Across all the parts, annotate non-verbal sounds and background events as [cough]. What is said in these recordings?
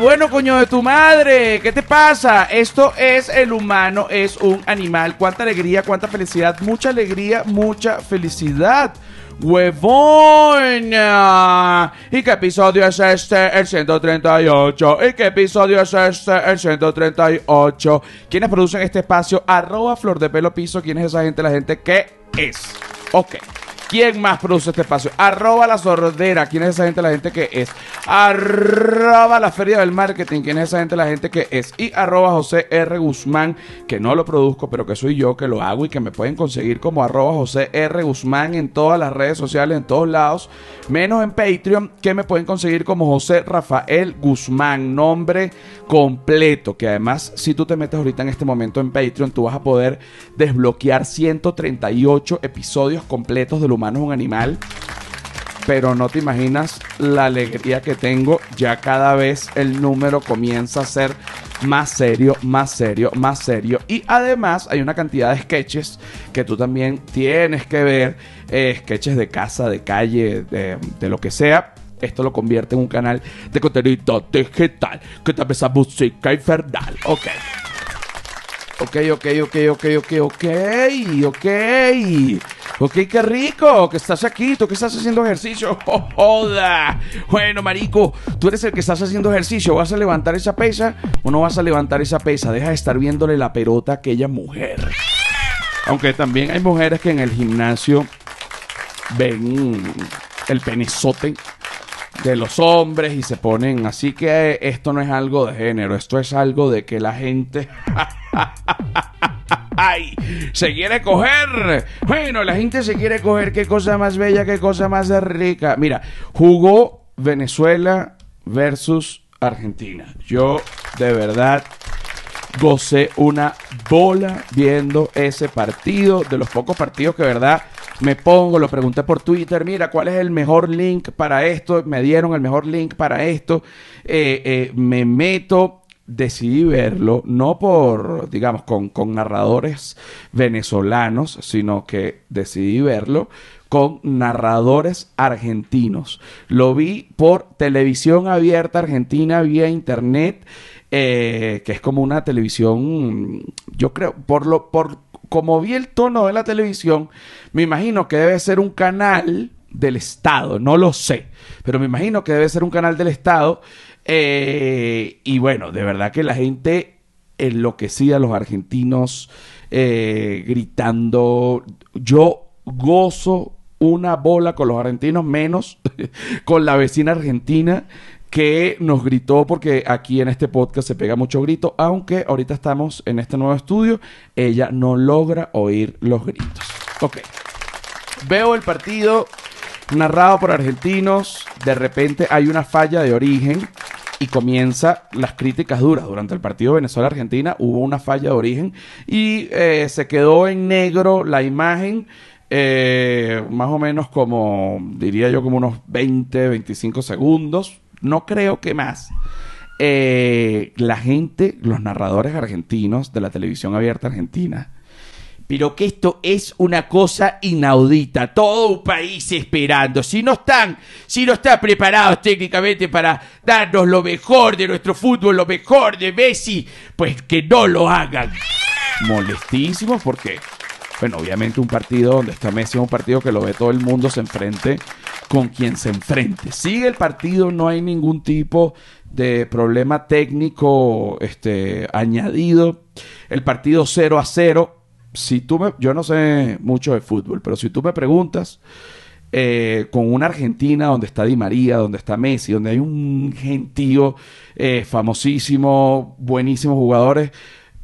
Bueno, coño de tu madre, ¿qué te pasa? Esto es el humano, es un animal. Cuánta alegría, cuánta felicidad, mucha alegría, mucha felicidad. ¡Huevona! ¿Y qué episodio es este? El 138. ¿Y qué episodio es este? El 138. ¿Quiénes producen este espacio? Arroba Flor de Pelo Piso. ¿Quién es esa gente? La gente que es. Ok. ¿Quién más produce este espacio? Arroba la sordera. ¿Quién es esa gente? La gente que es. Arroba la feria del marketing. ¿Quién es esa gente? La gente que es. Y arroba José R. Guzmán, que no lo produzco, pero que soy yo que lo hago y que me pueden conseguir como arroba José R. Guzmán en todas las redes sociales, en todos lados. Menos en Patreon, que me pueden conseguir como José Rafael Guzmán. Nombre completo. Que además, si tú te metes ahorita en este momento en Patreon, tú vas a poder desbloquear 138 episodios completos del humano es un animal. Pero no te imaginas la alegría que tengo. Ya cada vez el número comienza a ser más serio, más serio, más serio. Y además hay una cantidad de sketches que tú también tienes que ver. Eh, sketches de casa, de calle, de, de lo que sea. Esto lo convierte en un canal de contenido digital que te esa música infernal. Ok. Ok, ok, ok, ok, ok, ok, ok. Ok, qué rico que estás aquí, tú que estás haciendo ejercicio. [laughs] Oh, joda. Bueno, marico, tú eres el que estás haciendo ejercicio. ¿Vas a levantar esa pesa o no vas a levantar esa pesa? Deja de estar viéndole la pelota a aquella mujer. Aunque también hay mujeres que en el gimnasio ven el penezote de los hombres y se ponen. Así que esto no es algo de género, esto es algo de que la gente. [laughs] ¡Ay! Se quiere coger. Bueno, la gente se quiere coger. Qué cosa más bella, qué cosa más rica. Mira, jugó Venezuela versus Argentina. Yo, de verdad, gocé una bola viendo ese partido. De los pocos partidos que, verdad, me pongo, lo pregunté por Twitter, mira, ¿cuál es el mejor link para esto? Me dieron el mejor link para esto. Eh, eh, me meto, decidí verlo, no por, digamos, con, con narradores venezolanos, sino que decidí verlo con narradores argentinos. Lo vi por televisión abierta argentina vía internet. Eh, que es como una televisión, yo creo, por lo, por como vi el tono de la televisión, me imagino que debe ser un canal del Estado, no lo sé, pero me imagino que debe ser un canal del Estado. Eh, y bueno, de verdad que la gente enloquecida, los argentinos eh, gritando, yo gozo una bola con los argentinos, menos [laughs] con la vecina argentina que nos gritó porque aquí en este podcast se pega mucho grito, aunque ahorita estamos en este nuevo estudio, ella no logra oír los gritos. Ok. Veo el partido narrado por argentinos, de repente hay una falla de origen y comienza las críticas duras. Durante el partido Venezuela-Argentina hubo una falla de origen y eh, se quedó en negro la imagen. Eh, más o menos como, diría yo, como unos 20, 25 segundos no creo que más. Eh, la gente, los narradores argentinos de la televisión abierta argentina, pero que esto es una cosa inaudita. Todo un país esperando. Si no están, si no están preparados técnicamente para darnos lo mejor de nuestro fútbol, lo mejor de Messi, pues que no lo hagan. Molestísimos porque, bueno, obviamente un partido donde está Messi es un partido que lo ve todo el mundo se enfrente con quien se enfrente. Sigue el partido, no hay ningún tipo de problema técnico este, añadido. El partido 0 a 0. Si tú me, yo no sé mucho de fútbol, pero si tú me preguntas, eh, con una Argentina donde está Di María, donde está Messi, donde hay un gentío eh, famosísimo, buenísimos jugadores,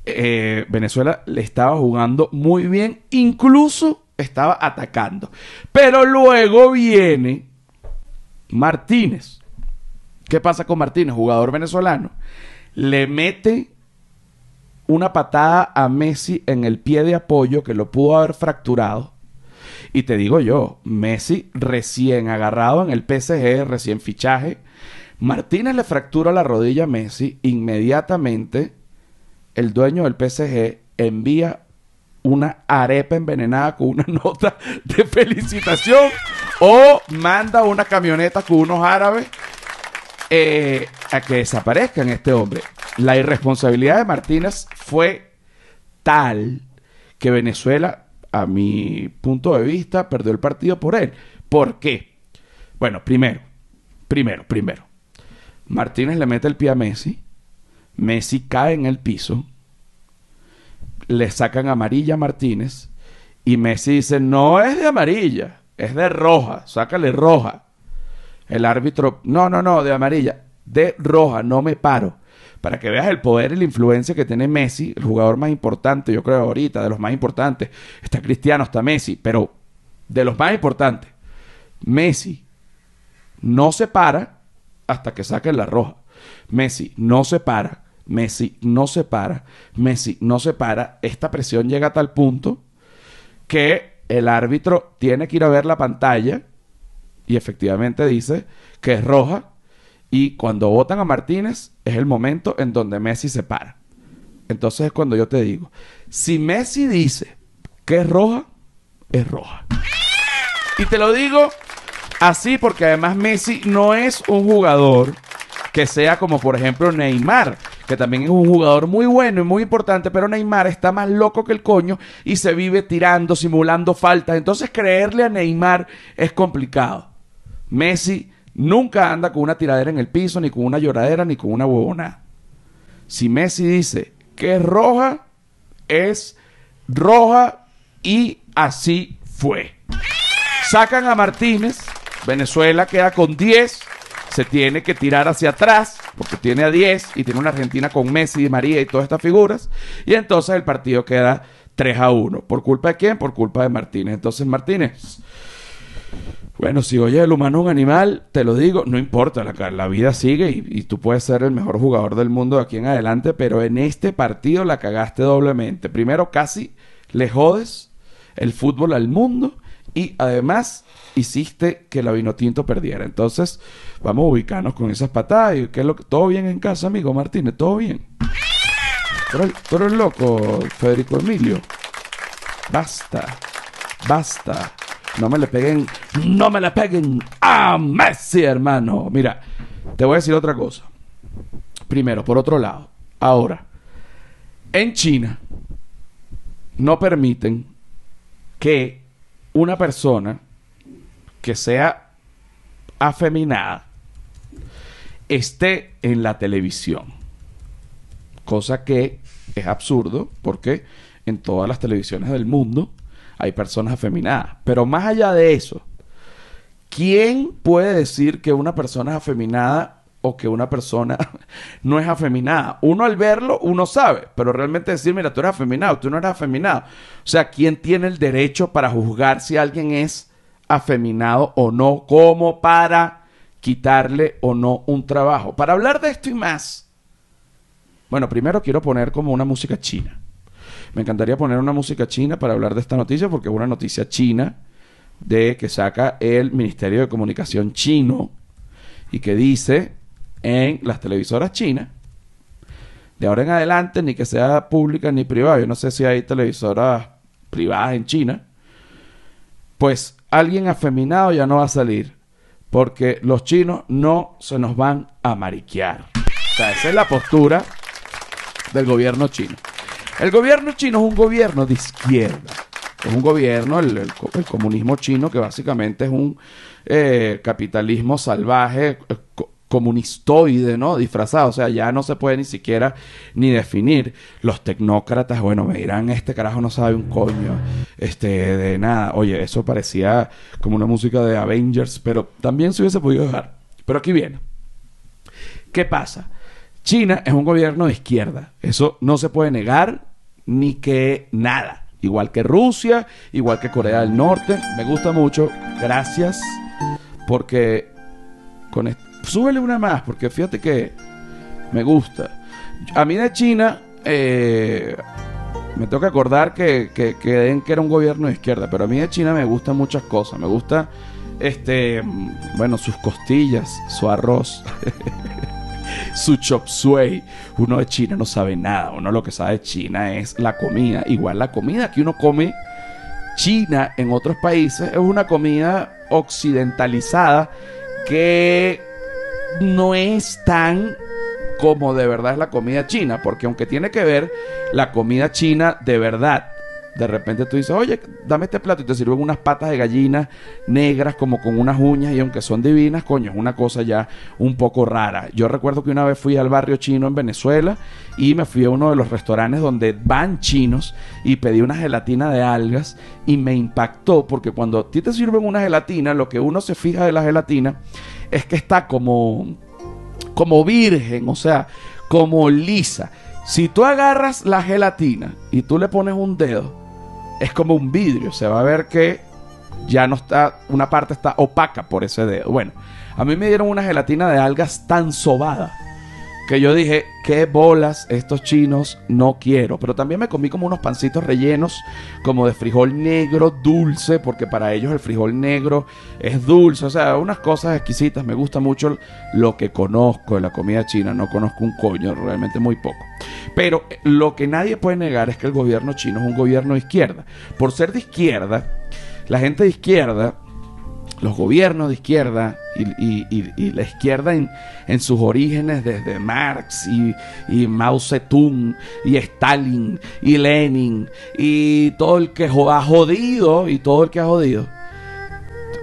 eh, Venezuela le estaba jugando muy bien, incluso estaba atacando. Pero luego viene Martínez. ¿Qué pasa con Martínez, jugador venezolano? Le mete una patada a Messi en el pie de apoyo que lo pudo haber fracturado. Y te digo yo, Messi recién agarrado en el PSG, recién fichaje. Martínez le fractura la rodilla a Messi. Inmediatamente el dueño del PSG envía una arepa envenenada con una [laughs] nota de felicitación o manda una camioneta con unos árabes eh, a que desaparezcan este hombre. La irresponsabilidad de Martínez fue tal que Venezuela, a mi punto de vista, perdió el partido por él. ¿Por qué? Bueno, primero, primero, primero. Martínez le mete el pie a Messi. Messi cae en el piso. Le sacan amarilla a Martínez. Y Messi dice, no es de amarilla, es de roja, sácale roja. El árbitro, no, no, no, de amarilla, de roja, no me paro. Para que veas el poder y la influencia que tiene Messi, el jugador más importante, yo creo ahorita, de los más importantes. Está Cristiano, está Messi, pero de los más importantes. Messi no se para hasta que saquen la roja. Messi no se para, Messi no se para, Messi no se para. Esta presión llega a tal punto que el árbitro tiene que ir a ver la pantalla y efectivamente dice que es roja y cuando votan a Martínez es el momento en donde Messi se para. Entonces es cuando yo te digo, si Messi dice que es roja, es roja. Y te lo digo así porque además Messi no es un jugador que sea como por ejemplo Neymar, que también es un jugador muy bueno y muy importante, pero Neymar está más loco que el coño y se vive tirando, simulando faltas. Entonces creerle a Neymar es complicado. Messi nunca anda con una tiradera en el piso, ni con una lloradera, ni con una huevona. Si Messi dice que es roja, es roja y así fue. Sacan a Martínez, Venezuela queda con 10 se tiene que tirar hacia atrás, porque tiene a 10 y tiene una Argentina con Messi, y María y todas estas figuras. Y entonces el partido queda 3 a 1. ¿Por culpa de quién? Por culpa de Martínez. Entonces Martínez, bueno, si oye el humano un animal, te lo digo, no importa, la, la vida sigue y, y, tú puedes ser el mejor jugador del mundo de aquí en adelante, pero en este partido la cagaste doblemente. Primero, casi le jodes el fútbol al mundo y además hiciste que la Vinotinto perdiera. Entonces, vamos a ubicarnos con esas patadas. Y, ¿qué es lo que... ¿Todo bien en casa, amigo Martínez? ¿Todo bien? ¿Tú eres, loco, Federico Emilio? Basta. Basta. No me le peguen. No me le peguen a Messi, hermano. Mira, te voy a decir otra cosa. Primero, por otro lado. Ahora, en China no permiten que una persona que sea afeminada esté en la televisión. Cosa que es absurdo porque en todas las televisiones del mundo hay personas afeminadas. Pero más allá de eso, ¿quién puede decir que una persona es afeminada o que una persona [laughs] no es afeminada? Uno al verlo, uno sabe, pero realmente decir, mira, tú eres afeminado, tú no eres afeminado. O sea, ¿quién tiene el derecho para juzgar si alguien es afeminado o no, como para quitarle o no un trabajo. Para hablar de esto y más, bueno, primero quiero poner como una música china. Me encantaría poner una música china para hablar de esta noticia porque es una noticia china de que saca el Ministerio de Comunicación chino y que dice en las televisoras chinas de ahora en adelante ni que sea pública ni privada, yo no sé si hay televisoras privadas en China, pues alguien afeminado ya no va a salir. Porque los chinos no se nos van a mariquear. O sea, esa es la postura del gobierno chino. El gobierno chino es un gobierno de izquierda. Es un gobierno, el, comunismo chino, que básicamente es un eh, capitalismo salvaje, eh, comunistoide, ¿no? Disfrazado, o sea, ya no se puede ni siquiera ni definir. Los tecnócratas, bueno, me dirán, este carajo no sabe un coño, este, de nada. Oye, eso parecía como una música de Avengers, pero también se hubiese podido dejar. Pero aquí viene. ¿Qué pasa? China es un gobierno de izquierda. Eso no se puede negar ni que nada. Igual que Rusia, igual que Corea del Norte. Me gusta mucho. Gracias. Porque con esto súbele una más, porque fíjate que me gusta. A mí de China, eh, me tengo que acordar que, que, que, era un gobierno de izquierda, pero a mí de China me gustan muchas cosas. Me gusta, este, bueno, sus costillas, su arroz, [laughs] su chop suey. Uno de China no sabe nada. Uno lo que sabe de China es la comida. Igual la comida que uno come China en otros países es una comida occidentalizada que no es tan como de verdad es la comida china, porque aunque tiene que ver la comida china de verdad, de repente tú dices, oye, dame este plato y te sirven unas patas de gallina negras como con unas uñas y aunque son divinas, coño, es una cosa ya un poco rara. Yo recuerdo que una vez fui al barrio chino en Venezuela y me fui a uno de los restaurantes donde van chinos y pedí una gelatina de algas y me impactó porque cuando a ti te sirven una gelatina, lo que uno se fija de la gelatina es que está como como virgen, o sea, como lisa. Si tú agarras la gelatina y tú le pones un dedo, es como un vidrio. Se va a ver que ya no está, una parte está opaca por ese dedo. Bueno, a mí me dieron una gelatina de algas tan sobada que yo dije, qué bolas estos chinos no quiero. Pero también me comí como unos pancitos rellenos, como de frijol negro dulce, porque para ellos el frijol negro es dulce. O sea, unas cosas exquisitas. Me gusta mucho lo que conozco de la comida china. No conozco un coño, realmente muy poco. Pero lo que nadie puede negar es que el gobierno chino es un gobierno de izquierda. Por ser de izquierda, la gente de izquierda los gobiernos de izquierda y, la izquierda en, sus orígenes desde Marx y, Mao Zedong y Stalin y Lenin y todo el que ha jodido y todo el que ha jodido,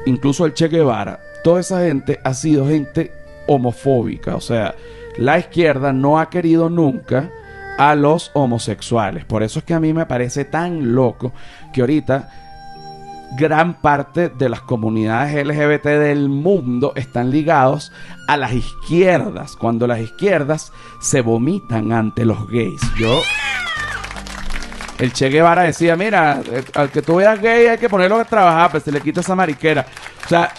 incluso el Che Guevara, toda esa gente ha sido gente homofóbica, o sea, la izquierda no ha querido nunca a los homosexuales. Por eso es que a mí me parece tan loco que ahorita gran parte de las comunidades LGBT del mundo están ligados a las izquierdas, cuando las izquierdas se vomitan ante los gays. Yo el Che Guevara decía, mira, eh, al que tú veas gay hay que ponerlo a trabajar, pues se le quita esa mariquera. O sea,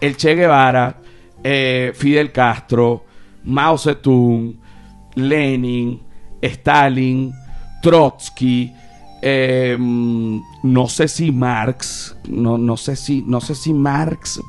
el Che Guevara, eh, Fidel Castro, Mao Zedong, Lenin, Stalin, Trotsky, eh, no sé si Marx, no, no sé si, no sé si Marx,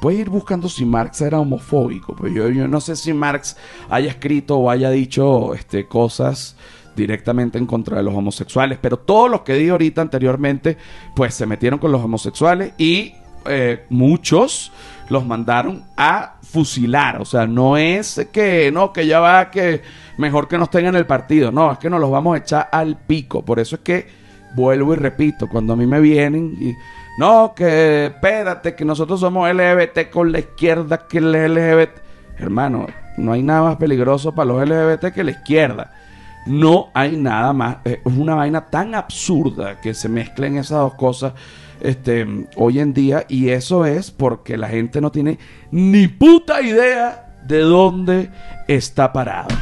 voy a ir buscando si Marx era homofóbico, pues yo, no sé si Marx haya escrito o haya dicho este, cosas directamente en contra de los homosexuales, pero todos los que di ahorita anteriormente, pues se metieron con los homosexuales y eh, muchos los mandaron a fusilar, o sea, no es que, no, que ya va, que mejor que nos tengan el partido. No, es que nos los vamos a echar al pico. Por eso es que vuelvo y repito, cuando a mí me vienen y no, que espérate, que nosotros somos LGBT con la izquierda que el LGBT. Hermano, no hay nada más peligroso para los LGBT que la izquierda. No hay nada más. Es una vaina tan absurda que se mezclen esas dos cosas este, hoy en día. Y eso es porque la gente no tiene ni puta idea de dónde está parado.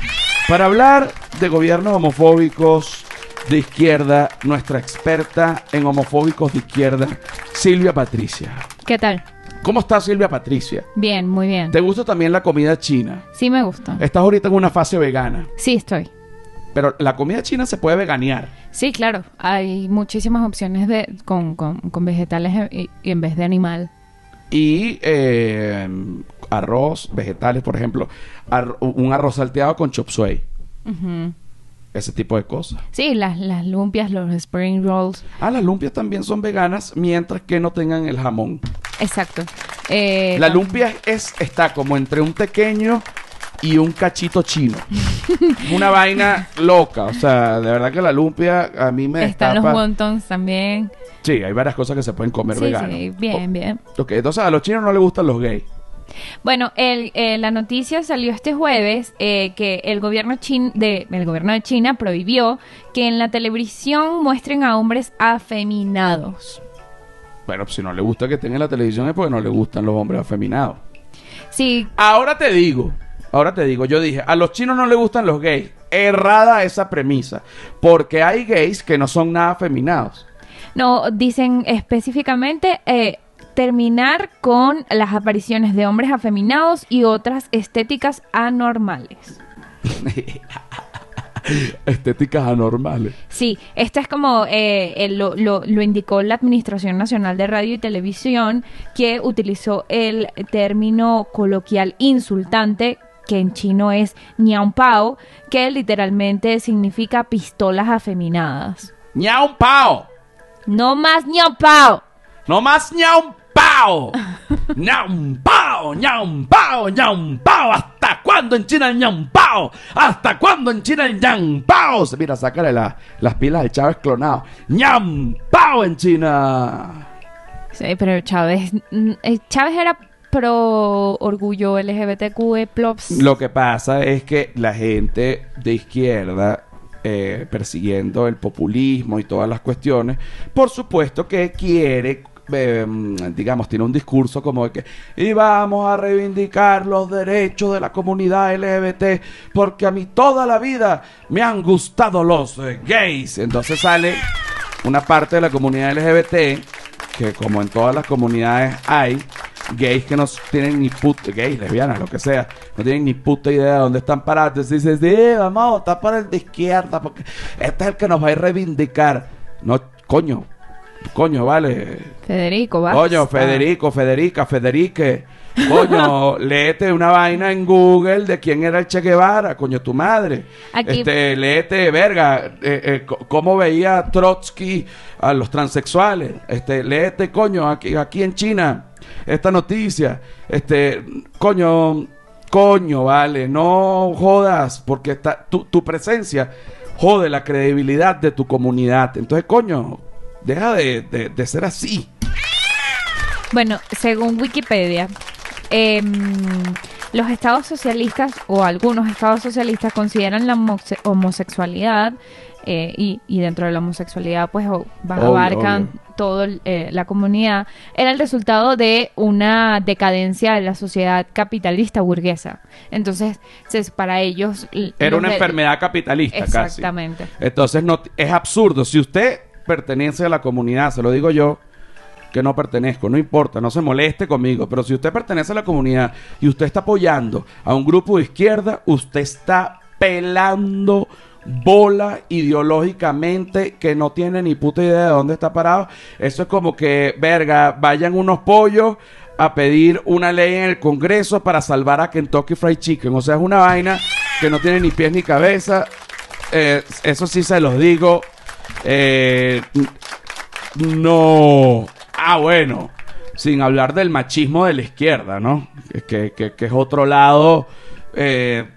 Para hablar de gobiernos homofóbicos de izquierda, nuestra experta en homofóbicos de izquierda, Silvia Patricia. ¿Qué tal? ¿Cómo está Silvia Patricia? Bien, muy bien. ¿Te gusta también la comida china? Sí, me gusta. Estás ahorita en una fase vegana. Sí, estoy. Pero la comida china se puede veganear. Sí, claro. Hay muchísimas opciones de con, vegetales y, en vez de animal. Y eh, arroz, vegetales, por ejemplo, un arroz salteado con chop suey. Ese tipo de cosas. Sí, las, las lumpias, los spring rolls. Ah, las lumpias también son veganas mientras que no tengan el jamón. Exacto. Eh, la lumpia es, está como entre un pequeño y un cachito chino. [laughs] Una vaina loca. O sea, de verdad que la lumpia a mí me Están los wontons también. Sí, hay varias cosas que se pueden comer sí, Sí, bien, bien. Ok, entonces a los chinos no les gustan los gays. Bueno, el, eh, la noticia salió este jueves eh, que el gobierno, de, el gobierno de China prohibió que en la televisión muestren a hombres afeminados. Bueno, si no le gusta que estén en la televisión es porque no le gustan los hombres afeminados. Sí. Ahora te digo, ahora te digo, yo dije, a los chinos no les gustan los gays. Errada esa premisa, porque hay gays que no son nada afeminados. No, dicen específicamente eh, terminar con las apariciones de hombres afeminados y otras estéticas anormales. [laughs] estéticas anormales. Sí, esta es como eh, lo, lo, lo, indicó la Administración Nacional de Radio y Televisión, que utilizó el término coloquial insultante, que en chino es Niao Pao, que literalmente significa pistolas afeminadas. Niao Pao. No más Niao Pao. No más Niao pao! ¡Ñam pao! ¡Ñam pao! ¡Ñam pao! ¿Hasta cuándo en China el ñam pao? ¿Hasta cuándo en China el ñam pao? Mira, sácale la- las pilas de Chávez clonado. ¡Ñam pao en China! Sí, pero Chávez, mm, eh, Chávez era pro orgullo LGBTQ+. Lo que pasa es que la gente de izquierda, eh, persiguiendo el populismo y todas las cuestiones, por supuesto que quiere, eh, digamos, tiene un discurso como de que y vamos a reivindicar los derechos de la comunidad LGBT porque a mí toda la vida me han gustado los eh, gays. Entonces sale una parte de la comunidad LGBT que como en todas las comunidades hay gays que no tienen ni puta, gays, lesbianas, lo que sea, no tienen ni puta idea de dónde están parados. Entonces dices, sí, vamos a votar por el de izquierda, porque este es el que nos va a reivindicar. No, coño, coño, vale. Federico, basta. Coño, Federico, Federica, Federique. Coño, [laughs] léete una vaina en Google de quién era el Che Guevara, coño, tu madre. Aquí- Este, léete, verga, eh, eh, cómo veía Trotsky a los transexuales. Este, léete, coño, aquí, aquí en China, esta noticia. Este, coño, coño, vale, no jodas, porque está, tu, tu presencia jode la credibilidad de tu comunidad. Entonces, coño, deja de, de- de ser así. Bueno, según Wikipedia, em, los estados socialistas o algunos estados socialistas consideran la homose- homosexualidad eh, y, y dentro de la homosexualidad pues Obvio, abarcan obvio. toda la comunidad, era el resultado de una decadencia de la sociedad capitalista burguesa. Entonces, para ellos... Era una enfermedad capitalista casi. Exactamente. Entonces no, es absurdo. Si usted pertenece a la comunidad, se lo digo yo, que no pertenezco, no importa, no se moleste conmigo, pero si usted pertenece a la comunidad y usted está apoyando a un grupo de izquierda, usted está pelando bola ideológicamente que no tiene ni puta idea de dónde está parado. Eso es como que, verga, vayan unos pollos a pedir una ley en el Congreso para salvar a Kentucky Fried Chicken. O sea, es una vaina que no tiene ni pies ni cabeza. Eh, eso sí se los digo. Eh, no. Ah, bueno. Sin hablar del machismo de la izquierda, ¿no? Que, que- es otro lado eh,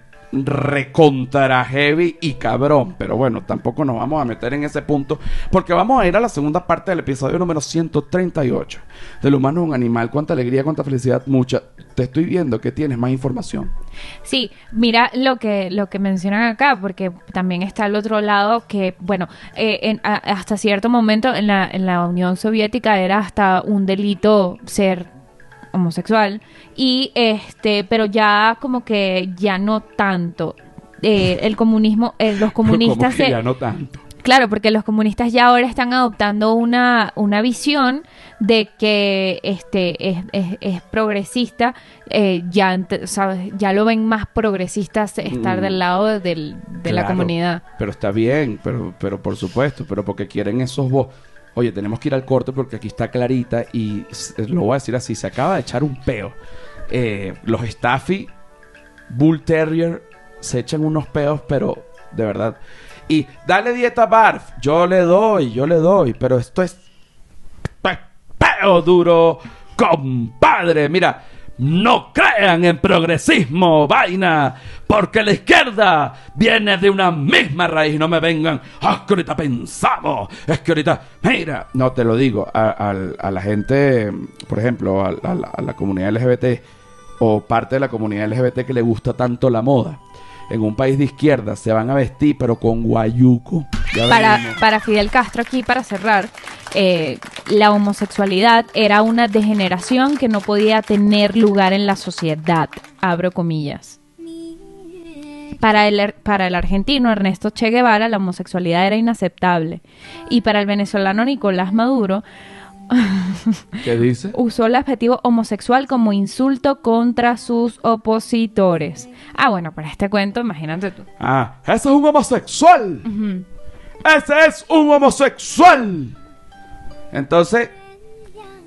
recontra heavy y cabrón. Pero bueno, tampoco nos vamos a meter en ese punto. Porque vamos a ir a la segunda parte del episodio número 138. Del humano es un animal. Cuánta alegría, cuánta felicidad, mucha. Te estoy viendo que tienes más información. Sí, mira lo que lo que mencionan acá, porque también está el otro lado que, bueno, eh, hasta cierto momento en la, en la Unión Soviética era hasta un delito ser homosexual y este, pero ya como que ya no tanto. Eh, el comunismo, eh, los [laughs] comunistas se- ya no tanto. Claro, porque los comunistas ya ahora están adoptando una, una visión de que este es, es- es progresista, eh, ya, ya lo ven más progresistas estar Mm. del lado del- de la comunidad. Pero está bien, pero, pero por supuesto, pero porque quieren esos vos. Oye, tenemos que ir al corte porque aquí está Clarita y s- lo voy a decir así, se acaba de echar un peo. Eh, los Staffy Bull Terrier se echan unos peos, pero de verdad. Y dale dieta Barf, yo le doy, yo le doy, pero esto es pe- peo duro, compadre. Mira, no crean en progresismo, vaina, porque la izquierda viene de una misma raíz. No me vengan, "Ah, que ahorita pensamos, es que ahorita, mira, no te lo digo, a, la gente, por ejemplo, a la comunidad LGBT o parte de la comunidad LGBT que le gusta tanto la moda. En un país de izquierda se van a vestir, pero con guayuco. Para Fidel Castro, aquí para cerrar, eh, la homosexualidad era una degeneración que no podía tener lugar en la sociedad, abro comillas. Para el, para el argentino Ernesto Che Guevara la homosexualidad era inaceptable y para el venezolano Nicolás Maduro ¿Qué dice? usó el adjetivo homosexual como insulto contra sus opositores. Ah, bueno, para este cuento, imagínate tú. Ah, ese es un homosexual. Ese es un homosexual. Entonces,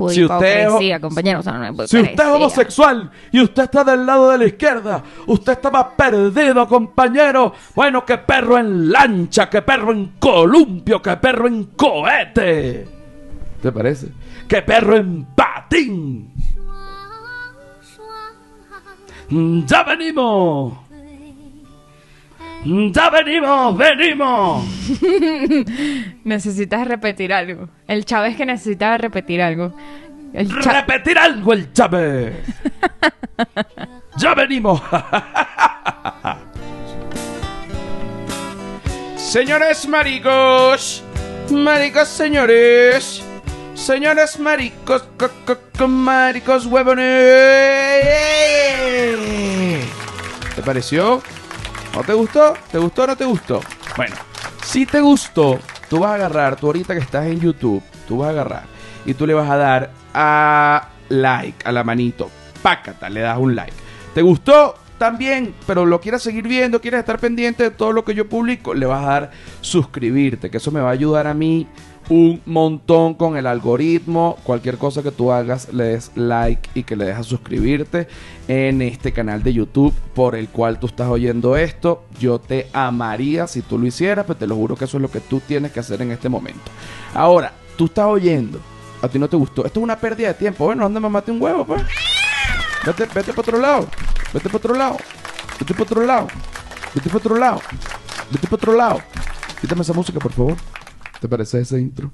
Si usted es- hipocresía, compañero, o sea, no es si usted es homosexual y usted está del lado de la izquierda, usted está más perdido, compañero. Bueno, que perro en lancha, que perro en columpio, que perro en cohete. ¿Te parece? Que perro en pato. Martín. Ya venimos. Ya venimos, venimos. [laughs] Necesitas repetir algo. El Chávez que necesitaba repetir algo. El Repetir algo el Chávez. ya venimos. [laughs] Señores maricos, maricos señores, señores maricos, co- co- co- maricos huevones. ¿Te pareció? ¿No te gustó? ¿Te gustó o no te gustó? Bueno, si te gustó, tú vas a agarrar, tú ahorita que estás en YouTube, tú vas a agarrar y tú le vas a dar a like, a la manito. Pácata, le das un like. ¿Te gustó? También, pero lo quieres seguir viendo, quieres estar pendiente de todo lo que yo publico, le vas a dar suscribirte, que eso me va a ayudar a mí un montón con el algoritmo. Cualquier cosa que tú hagas, le des like y que le dejas suscribirte en este canal de YouTube por el cual tú estás oyendo esto. Yo te amaría si tú lo hicieras, pero te lo juro que eso es lo que tú tienes que hacer en este momento. Ahora, tú estás oyendo, a ti no te gustó. Esto es una pérdida de tiempo. Bueno, anda, mamate un huevo, pues. Vete, vete para otro lado. Vete para otro lado. Vete para otro lado. Vete para otro lado. Vete para otro lado. Quítame esa música, por favor. ¿Te parece ese intro?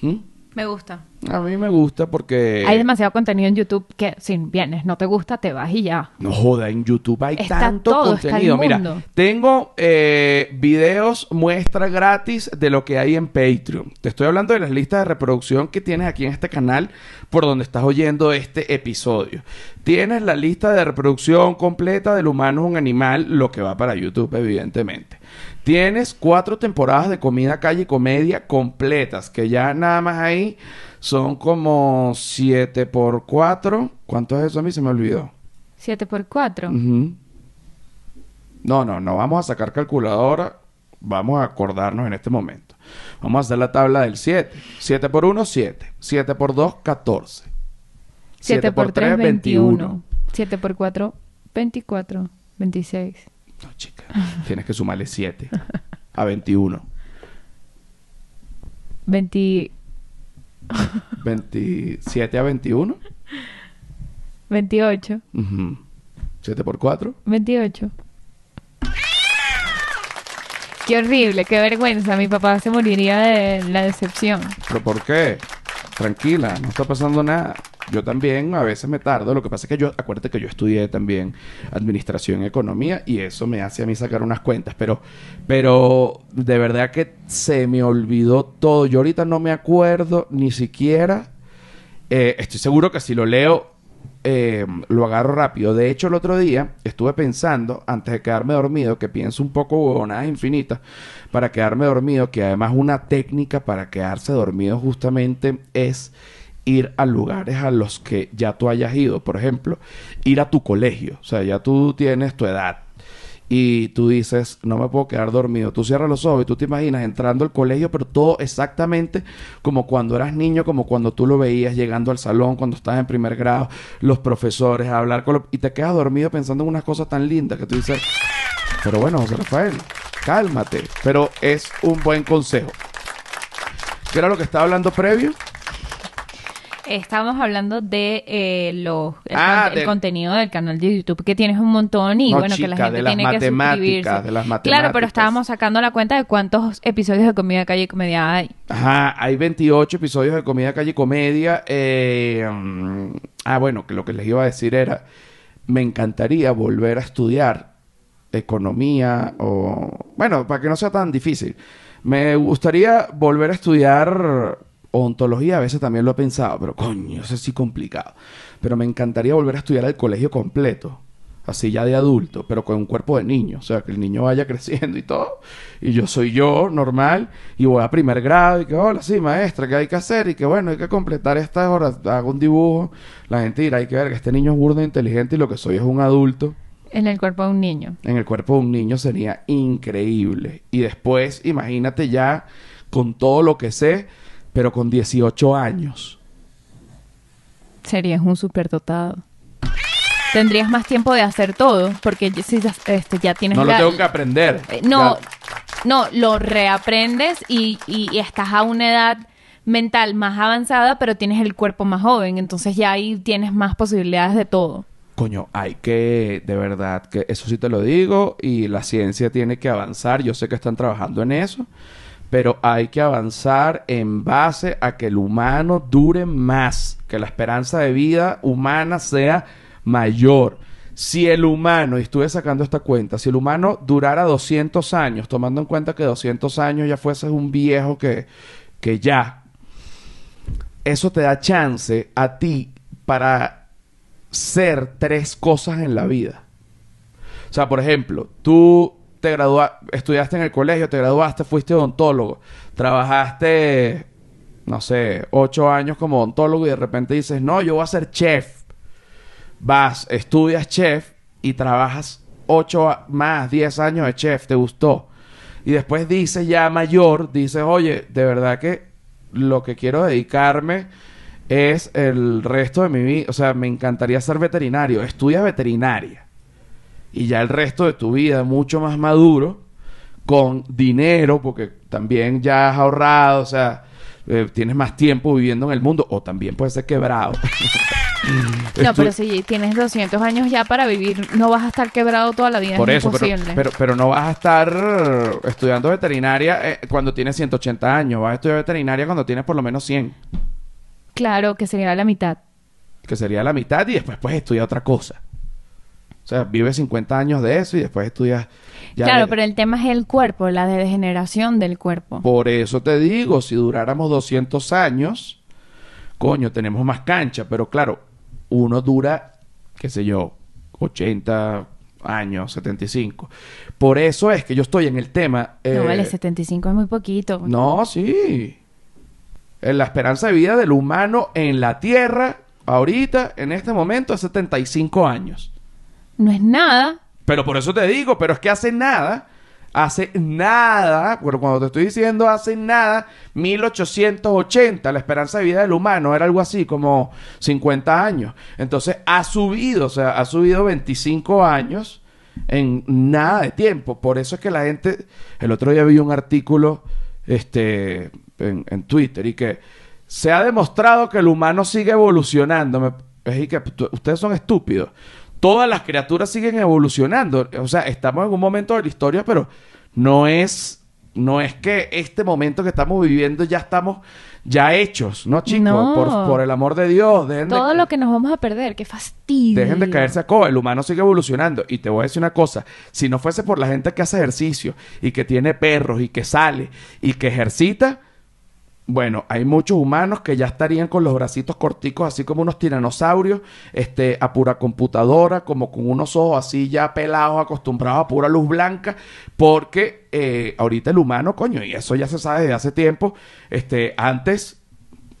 ¿Mm? Me gusta. A mí me gusta porque... Hay demasiado contenido en YouTube que si vienes, no te gusta, te vas y ya. No joda, en YouTube hay Está tanto todo, está el contenido. Mira, mundo. tengo eh, videos muestra gratis de lo que hay en Patreon. Te estoy hablando de las listas de reproducción que tienes aquí en este canal por donde estás oyendo este episodio. Tienes la lista de reproducción completa del humano es un animal, lo que va para YouTube, evidentemente. Tienes cuatro temporadas de comida, calle y comedia completas, que ya nada más ahí son como 7 por 4. ¿Cuánto es eso? A mí se me olvidó. 7 por 4 Ujú. No, no, no vamos a sacar calculadora. Vamos a acordarnos en este momento. Vamos a hacer la tabla del 7. 7 por 1, 7. 7 por 2, 14. 7 por 3, 21. 7 por 4, 24. 26. No, chica. [laughs] Tienes que sumarle 7 a 21. 20, 27 a 21. 28. Ujú. 7 por 4. 28. Qué horrible, qué vergüenza. Mi papá se moriría de la decepción. ¿Pero por qué? Tranquila, no está pasando nada. Yo también a veces me tardo. Lo que pasa es que yo, acuérdate que yo estudié también administración y economía y eso me hace a mí sacar unas cuentas. Pero, pero de verdad que se me olvidó todo. Yo ahorita no me acuerdo ni siquiera. Eh, estoy seguro que si lo leo, eh, lo agarro rápido. De hecho, el otro día estuve pensando, antes de quedarme dormido, que pienso un poco huevonadas infinitas, para quedarme dormido, que además una técnica para quedarse dormido justamente es ir a lugares a los que ya tú hayas ido. Por ejemplo, ir a tu colegio. O sea, ya tú tienes tu edad y tú dices, no me puedo quedar dormido. Tú cierras los ojos y tú te imaginas entrando al colegio, pero todo exactamente como cuando eras niño, como cuando tú lo veías llegando al salón, cuando estabas en primer grado, los profesores, a hablar con los... Y te quedas dormido pensando en unas cosas tan lindas que tú dices, pero bueno, José Rafael, cálmate. Pero es un buen consejo. ¿Qué era lo que estaba hablando previo? Estábamos hablando de eh, los, el, Ah, con- el de- contenido del canal de YouTube, que tienes un montón y No, bueno, que la gente de las tiene que matemáticas, suscribirse. de las Claro, matemáticas. pero estábamos sacando la cuenta de cuántos episodios de Comida Calle y Comedia hay. Ajá, hay 28 episodios de Comida Calle y Comedia. eh, mm, ah, bueno, que lo que les iba a decir era, me encantaría volver a estudiar economía o... Bueno, para que no sea tan difícil. Me gustaría volver a estudiar ontología, a veces también lo he pensado, pero coño, eso es sí complicado. Pero me encantaría volver a estudiar el colegio completo, así ya de adulto, pero con un cuerpo de niño, o sea, que el niño vaya [laughs] creciendo y todo, y yo soy yo, normal, y voy a primer grado, y que, hola, sí, maestra, ¿qué hay que hacer? Y que, bueno, hay que completar estas horas, hago un dibujo, la gente dirá, hay que ver que este niño es burdo e inteligente y lo que soy es un adulto. En el cuerpo de un niño. En el cuerpo de un niño sería increíble. Y después, imagínate ya con todo lo que sé, pero con 18 años. Serías un superdotado. Tendrías más tiempo de hacer todo, porque si ya- este, ya tienes No lo la- tengo que aprender. Eh, No, Ya- no, lo reaprendes y, y- y estás a una edad mental más avanzada, pero tienes el cuerpo más joven, entonces ya ahí tienes más posibilidades de todo. Coño, hay que, de verdad, que eso sí te lo digo, y la ciencia tiene que avanzar, yo sé que están trabajando en eso, pero hay que avanzar en base a que el humano dure más, que la esperanza de vida humana sea mayor. Si el humano, y estuve sacando esta cuenta, si el humano durara 200 años, tomando en cuenta que 200 años ya fuese un viejo que, que ya, eso te da chance a ti para ser tres cosas en la vida. O sea, por ejemplo, tú te graduaste, estudiaste en el colegio, te graduaste, fuiste odontólogo, trabajaste, no sé, ocho años como odontólogo y de repente dices, no, yo voy a ser chef. Vas, estudias chef y trabajas ocho más, diez años de chef, te gustó. Y después dices ya mayor, dices, oye, de verdad que lo que quiero dedicarme es el resto de mi vida, o sea, me encantaría ser veterinario, estudia veterinaria. Y ya el resto de tu vida mucho más maduro, con dinero, porque también ya has ahorrado, o sea, eh, tienes más tiempo viviendo en el mundo, o también puedes ser quebrado. [laughs] No, pero si tienes 200 años ya para vivir, no vas a estar quebrado toda la vida. Por es eso, pero, pero no vas a estar estudiando veterinaria eh, cuando tienes 180 años. Vas a estudiar veterinaria cuando tienes por lo menos 100. Claro, que sería la mitad. Que sería la mitad y después puedes estudiar otra cosa. O sea, vives 50 años de eso y después estudias... ya claro, pero el tema es el cuerpo, la degeneración del cuerpo. Por eso te digo, si duráramos 200 años, coño, tenemos más cancha. Pero claro, uno dura, qué sé yo, 80 años, 75. Por eso es que yo estoy en el tema... no eh, vale, 75 es muy poquito. No, sí. En la esperanza de vida del humano en la Tierra, ahorita, en este momento, es 75 años. No es nada. Pero por eso te digo, pero es que hace nada, hace nada, pero cuando te estoy diciendo hace nada, 1880, la esperanza de vida del humano era algo así como 50 años. Entonces ha subido, o sea, ha subido 25 años en nada de tiempo. Por eso es que la gente, el otro día vi un artículo este, en, en Twitter y que se ha demostrado que el humano sigue evolucionando. Me- es y que ustedes son estúpidos. Todas las criaturas siguen evolucionando. O sea, estamos en un momento de la historia, pero no es, no es que este momento que estamos viviendo ya estamos ya hechos, ¿no, chicos? No. Por, por el amor de Dios. Dejen de- Todo lo que nos vamos a perder, qué fastidio. Dejen de caerse a coba. El humano sigue evolucionando. Y te voy a decir una cosa. Si no fuese por la gente que hace ejercicio y que tiene perros y que sale y que ejercita, bueno, hay muchos humanos que ya estarían con los bracitos corticos, así como unos tiranosaurios, este, a pura computadora, como con unos ojos así ya pelados, acostumbrados a pura luz blanca, porque eh, ahorita el humano, coño, y eso ya se sabe desde hace tiempo, este, antes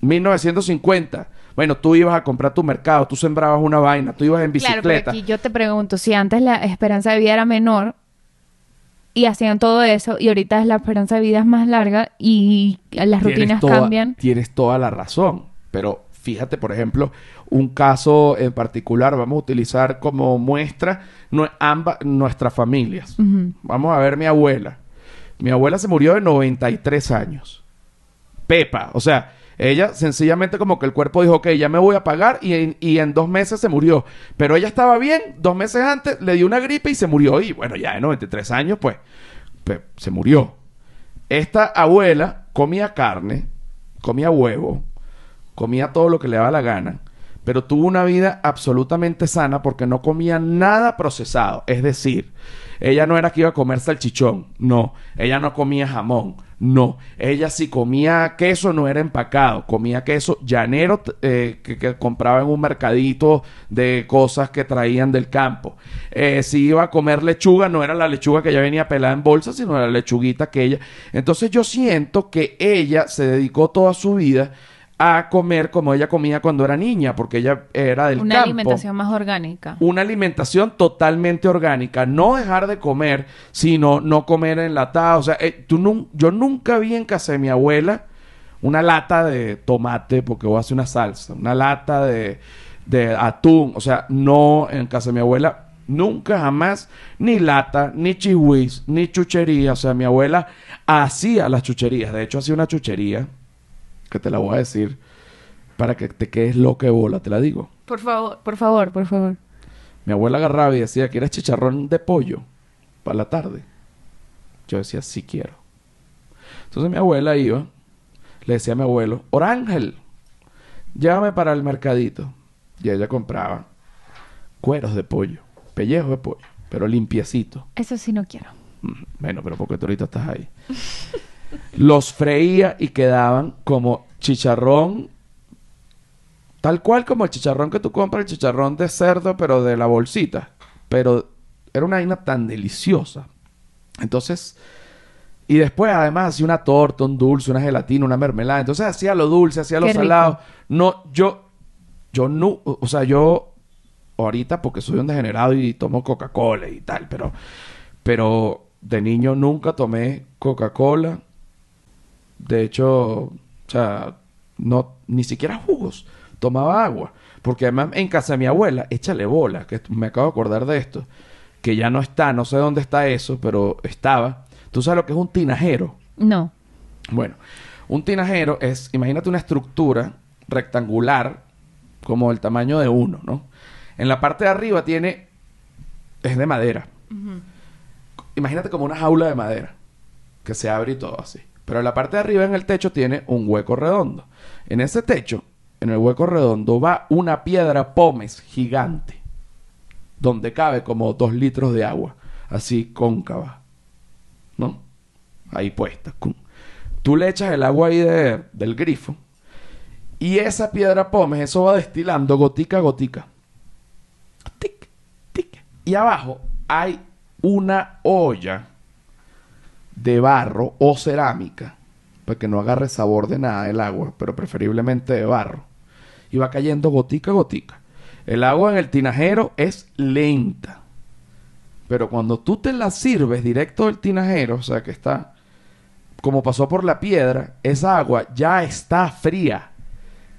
1950. Bueno, tú ibas a comprar tu mercado, tú sembrabas una vaina, tú ibas en Claro, pero bicicleta. aquí yo te pregunto, si antes la esperanza de vida era menor y hacían todo eso y ahorita la esperanza de vida es más larga y las rutinas toda- cambian. Tienes toda la razón. Pero fíjate, por ejemplo, un caso en particular, vamos a utilizar como muestra ambas nuestras familias. Vamos a ver mi abuela. Mi abuela se murió de 93 años. Pepa, o sea, ella sencillamente como que el cuerpo dijo, ok, ya me voy a pagar y en, y en dos meses se murió. Pero ella estaba bien, dos meses antes le dio una gripe y se murió. Y bueno, ya de 93 años, pues, pues se murió. Esta abuela comía carne, comía huevo, comía todo lo que le daba la gana, pero tuvo una vida absolutamente sana porque no comía nada procesado. Es decir, ella no era que iba a comer salchichón, no. Ella no comía jamón, no. Ella si comía queso no era empacado, comía queso llanero eh, que, que compraba en un mercadito de cosas que traían del campo. Eh, si iba a comer lechuga, no era la lechuga que ya venía pelada en bolsa, sino la lechuguita que ella. Entonces yo siento que ella se dedicó toda su vida a comer como ella comía cuando era niña, porque ella era del Una campo alimentación más orgánica. una alimentación totalmente orgánica. No dejar de comer, sino no comer enlatado. O sea, eh, tú nun- yo nunca vi en casa de mi abuela una lata de tomate, porque voy a hacer una salsa, una lata de, de atún. O sea, no en casa de mi abuela. Nunca jamás ni lata, ni chihuis, ni chuchería. O sea, mi abuela hacía las chucherías. De hecho, hacía una chuchería que te la voy a decir para que te quedes loca de bola, te la digo. Por favor, por favor, por favor. Mi abuela agarraba y decía, ¿quieres chicharrón de pollo para la tarde? Yo decía, sí quiero. Entonces mi abuela iba, le decía a mi abuelo, Orángel, llévame para el mercadito. Y ella compraba cueros de pollo, pellejos de pollo, pero limpiecito. Eso sí no quiero. Bueno, pero porque tú ahorita estás ahí. [laughs] Los freía y quedaban como chicharrón, tal cual como el chicharrón que tú compras, el chicharrón de cerdo, pero de la bolsita. Pero era una vaina tan deliciosa. Entonces, y después además hacía una torta, un dulce, una gelatina, una mermelada. Entonces hacía lo dulce, hacía lo salado. No, yo, yo no, o sea, yo ahorita porque soy un degenerado y tomo Coca-Cola y tal, pero, pero de niño nunca tomé Coca-Cola. De hecho, o sea, no, ni siquiera jugos. Tomaba agua. Porque además en casa de mi abuela, échale bola, que me acabo de acordar de esto, que ya no está, no sé dónde está eso, pero estaba. ¿Tú sabes lo que es un tinajero? No. Bueno, un tinajero es, imagínate una estructura rectangular como el tamaño de uno, ¿no? En la parte de arriba tiene, es de madera. Imagínate como una jaula de madera que se abre y todo así. Pero la parte de arriba en el techo tiene un hueco redondo. En ese techo, en el hueco redondo, va una piedra pómez gigante donde cabe como dos litros de agua, así cóncava, ¿no? Ahí puesta. Tú le echas el agua ahí de- del grifo y esa piedra pómez, eso va destilando gotica a gotica. Tic, tic. Y abajo hay una olla de barro o cerámica, para que no agarre sabor de nada el agua, pero preferiblemente de barro. Y va cayendo gotica a gotica. El agua en el tinajero es lenta. Pero cuando tú te la sirves directo del tinajero, o sea que está como pasó por la piedra, esa agua ya está fría.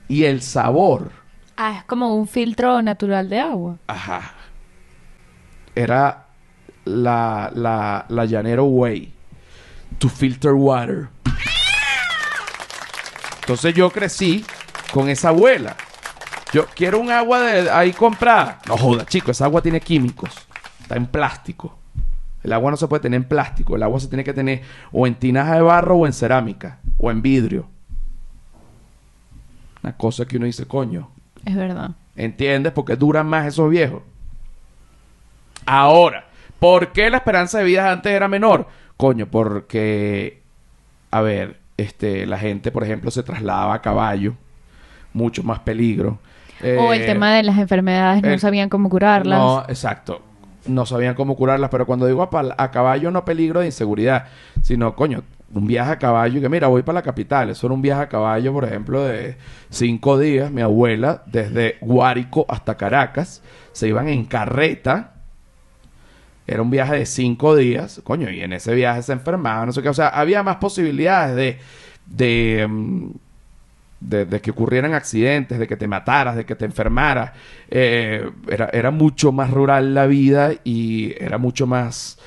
Y el sabor, Ah, es como un filtro natural de agua. ajá, era la, la, la llanero way to filter water. Entonces yo crecí con esa abuela. Yo quiero un agua de ahí comprada. No joda, chico, esa agua tiene químicos. Está en plástico. El agua no se puede tener en plástico. El agua se tiene que tener o en tinaja de barro o en cerámica o en vidrio. Una cosa que uno dice, coño, Es verdad. ¿Entiendes? Porque duran más esos viejos. Ahora, ¿por qué la esperanza de vida antes era menor? Coño, porque, a ver, este, la gente, por ejemplo, se trasladaba a caballo, mucho más peligro. o el Eh, tema de las enfermedades, no el- sabían cómo curarlas. No, exacto. No sabían cómo curarlas, pero cuando digo a, pal- a caballo, no peligro de inseguridad, sino, coño, un viaje a caballo, que mira, voy para la capital. Eso era un viaje a caballo, por ejemplo, de cinco días. Mi abuela, desde Guárico hasta Caracas, se iban en carreta. Era un viaje de cinco días, coño, y en ese viaje se enfermaba, no sé qué. O sea, había más posibilidades de, de, mm, de, que ocurrieran accidentes, de que te mataras, de que te enfermaras. Eh, era, era mucho más rural la vida y era mucho más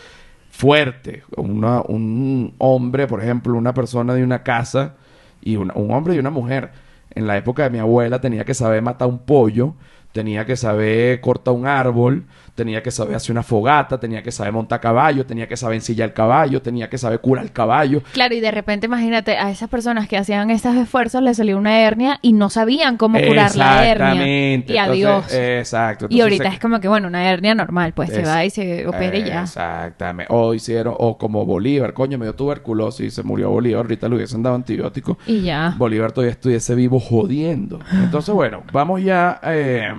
fuerte. Un hombre, por ejemplo, una persona de una casa y una- un hombre y una mujer. En la época de mi abuela tenía que saber matar un pollo, tenía que saber cortar un árbol, tenía que saber hacer una fogata, tenía que saber montar caballo, tenía que saber ensillar el caballo, tenía que saber curar el caballo. Claro, y de repente imagínate a esas personas que hacían estos esfuerzos les salió una hernia y no sabían cómo curar la hernia. Exactamente. Y adiós. Entonces, exacto. y ahorita se- es como que, bueno, una hernia normal, pues se va y se opera y ya. Exactamente. O hicieron, o como Bolívar, coño, me dio tuberculosis y se murió Bolívar, ahorita le hubiesen dado antibiótico. Y ya. Bolívar todavía estuviese vivo jodiendo. Entonces, bueno, vamos ya eh,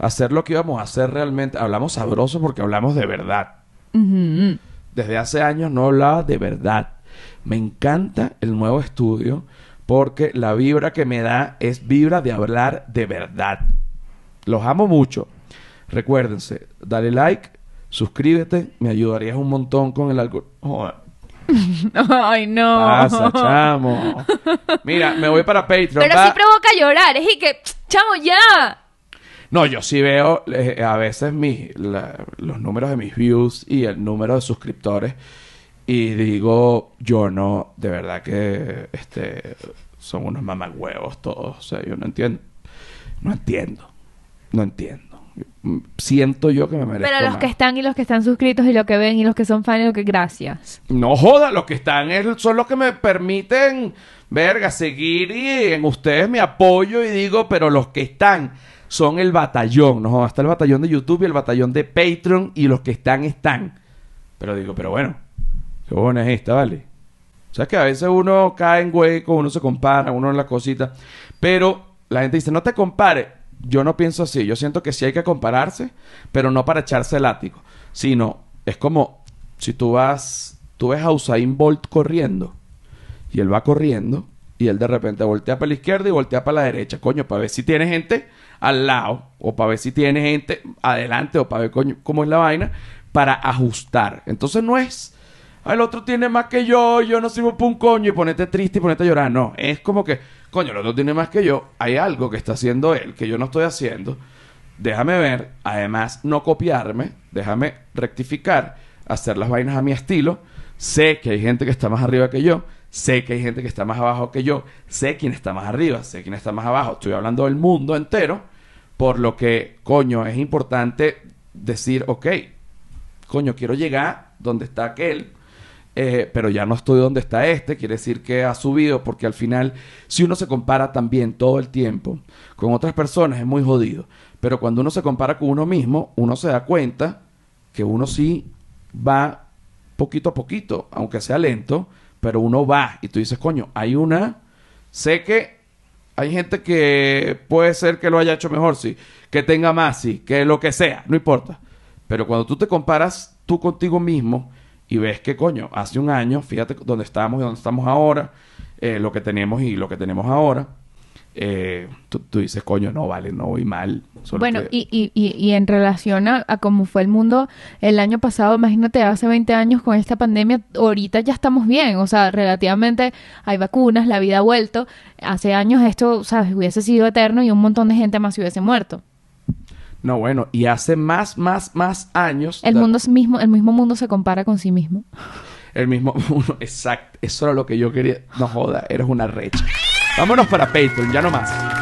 hacer lo que íbamos a hacer realmente. Hablamos sabroso porque hablamos de verdad. Desde hace años no hablaba de verdad. Me encanta el nuevo estudio porque la vibra que me da es vibra de hablar de verdad. Los amo mucho. Recuérdense, dale like, suscríbete, me ayudarías un montón con el algoritmo. [laughs] Ay, no. Pasa, chamo. Mira, me voy para Patreon. Pero va- sí provoca llorar. Es y que, chamo, ya. No, yo sí veo eh, a veces mis, la- los números de mis views y el número de suscriptores y digo, yo no, de verdad que, este, son unos mamagüevos todos. O sea, yo no entiendo. No entiendo. No entiendo. Siento yo que me merezco Pero los más. que están y los que están suscritos y los que ven y los que son fans y los que gracias. No joda, los que están es- son los que me permiten, verga, seguir y en ustedes me apoyo y digo, pero los que están son el batallón, no está el batallón de YouTube y el batallón de Patreon y los que están están. Pero digo, pero bueno, qué buena es esta, ¿vale? O sea que a veces uno cae en hueco, uno se compara, uno en la cosita, pero la gente dice, no te compares. Yo no pienso así, yo siento que sí hay que compararse, pero no para echarse el látigo, sino es como si tú vas, tú ves a Usain Bolt corriendo y él va corriendo y él de repente voltea para la izquierda y voltea para la derecha, coño, para ver si tiene gente al lado o para ver si tiene gente adelante o para ver coño, cómo es la vaina para ajustar. Entonces no es "Ah, el otro tiene más que yo, yo no sirvo para un coño y ponete triste y ponete a llorar. No, es como que, coño, el otro tiene más que yo, hay algo que está haciendo él que yo no estoy haciendo. Déjame ver, además no copiarme, déjame rectificar, hacer las vainas a mi estilo. Sé que hay gente que está más arriba que yo, sé que hay gente que está más abajo que yo, sé quién está más arriba, sé quién está más abajo. Estoy hablando del mundo entero, por lo que, coño, es importante decir, ok, coño, quiero llegar donde está aquel, eh, pero ya no estoy donde está este, quiere decir que ha subido, porque al final, si uno se compara también todo el tiempo con otras personas, es muy jodido. Pero cuando uno se compara con uno mismo, uno se da cuenta que uno sí va poquito a poquito, aunque sea lento, pero uno va y tú dices, coño, hay una, sé que hay gente que puede ser que lo haya hecho mejor, sí, que tenga más, sí, que lo que sea, no importa. Pero cuando tú te comparas tú contigo mismo y ves que, coño, hace un año, fíjate dónde estábamos y dónde estamos ahora, eh, lo que tenemos y lo que tenemos ahora, eh, tú, tú dices, coño, no vale, no voy mal. solo Bueno, que- y, y, y, y en relación a, a cómo fue el mundo el año pasado, imagínate, hace 20 años con esta pandemia, ahorita ya estamos bien, o sea, relativamente hay vacunas, la vida ha vuelto. Hace años esto, ¿sabes? Hubiese sido eterno y un montón de gente más se hubiese muerto. No, bueno, y hace más, más, más años... El mundo es mismo, el mismo mundo se compara con sí mismo. El mismo [laughs] uno, exacto. Eso era lo que yo quería. No joda, eres una recha. Vámonos para Patreon, ya no más.